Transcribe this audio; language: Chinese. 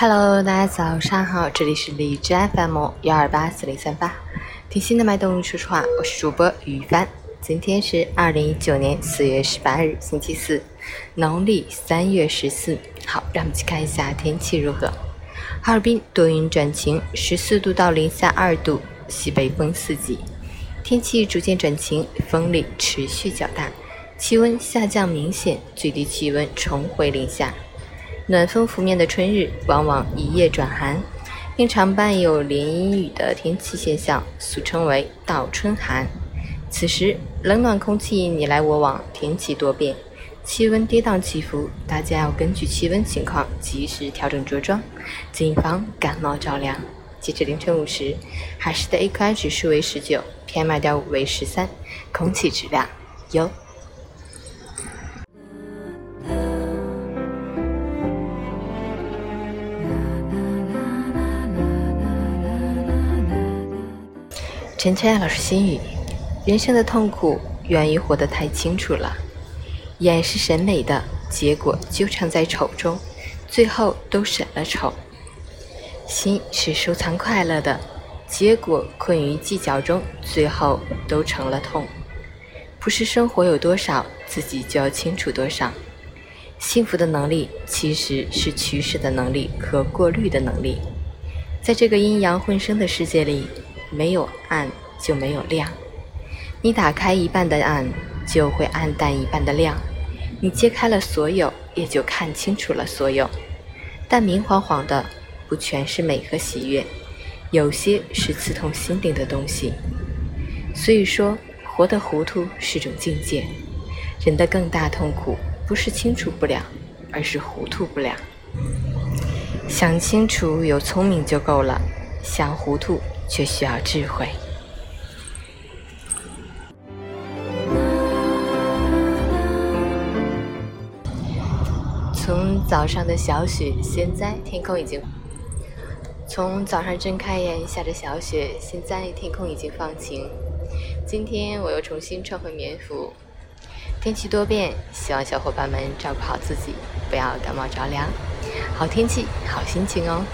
Hello，大家早上好，这里是荔枝 FM 幺二八四零三八，听心的脉动说实话，我是主播于帆。今天是二零一九年四月十八日，星期四，农历三月十四。好，让我们去看一下天气如何。哈尔滨多云转晴，十四度到零下二度，西北风四级，天气逐渐转晴，风力持续较大，气温下降明显，最低气温重回零下。暖风拂面的春日，往往一夜转寒，并常伴有连阴雨的天气现象，俗称为“倒春寒”。此时，冷暖空气你来我往，天气多变，气温跌宕起伏，大家要根据气温情况及时调整着装，谨防感冒着凉。截至凌晨五时，海市的 AQI 指数为十九，PM 二点五为十三，空气质量优。陈晨老师心语：人生的痛苦源于活得太清楚了。眼是审美的，结果纠缠在丑中，最后都审了丑。心是收藏快乐的，结果困于计较中，最后都成了痛。不是生活有多少，自己就要清楚多少。幸福的能力其实是取舍的能力和过滤的能力。在这个阴阳混生的世界里。没有暗就没有亮，你打开一半的暗，就会暗淡一半的亮；你揭开了所有，也就看清楚了所有。但明晃晃的不全是美和喜悦，有些是刺痛心灵的东西。所以说，活得糊涂是种境界。人的更大痛苦不是清楚不了，而是糊涂不了。想清楚有聪明就够了，想糊涂。却需要智慧。从早上的小雪，现在天空已经；从早上睁开眼下着小雪，现在天空已经放晴。今天我又重新穿回棉服。天气多变，希望小伙伴们照顾好自己，不要感冒着凉。好天气，好心情哦。